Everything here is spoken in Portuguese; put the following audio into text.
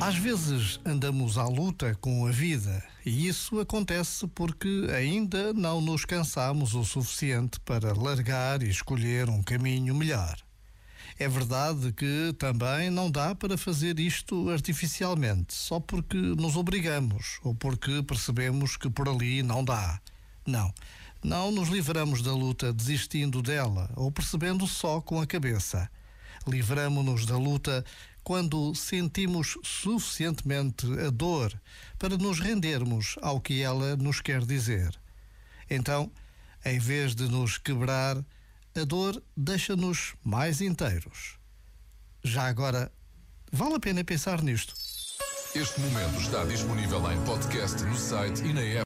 Às vezes andamos à luta com a vida e isso acontece porque ainda não nos cansamos o suficiente para largar e escolher um caminho melhor. É verdade que também não dá para fazer isto artificialmente, só porque nos obrigamos ou porque percebemos que por ali não dá. Não, não nos livramos da luta desistindo dela ou percebendo só com a cabeça. Livramo-nos da luta quando sentimos suficientemente a dor para nos rendermos ao que ela nos quer dizer. Então, em vez de nos quebrar, a dor deixa-nos mais inteiros. Já agora, vale a pena pensar nisto. Este momento está disponível em podcast no site e na app.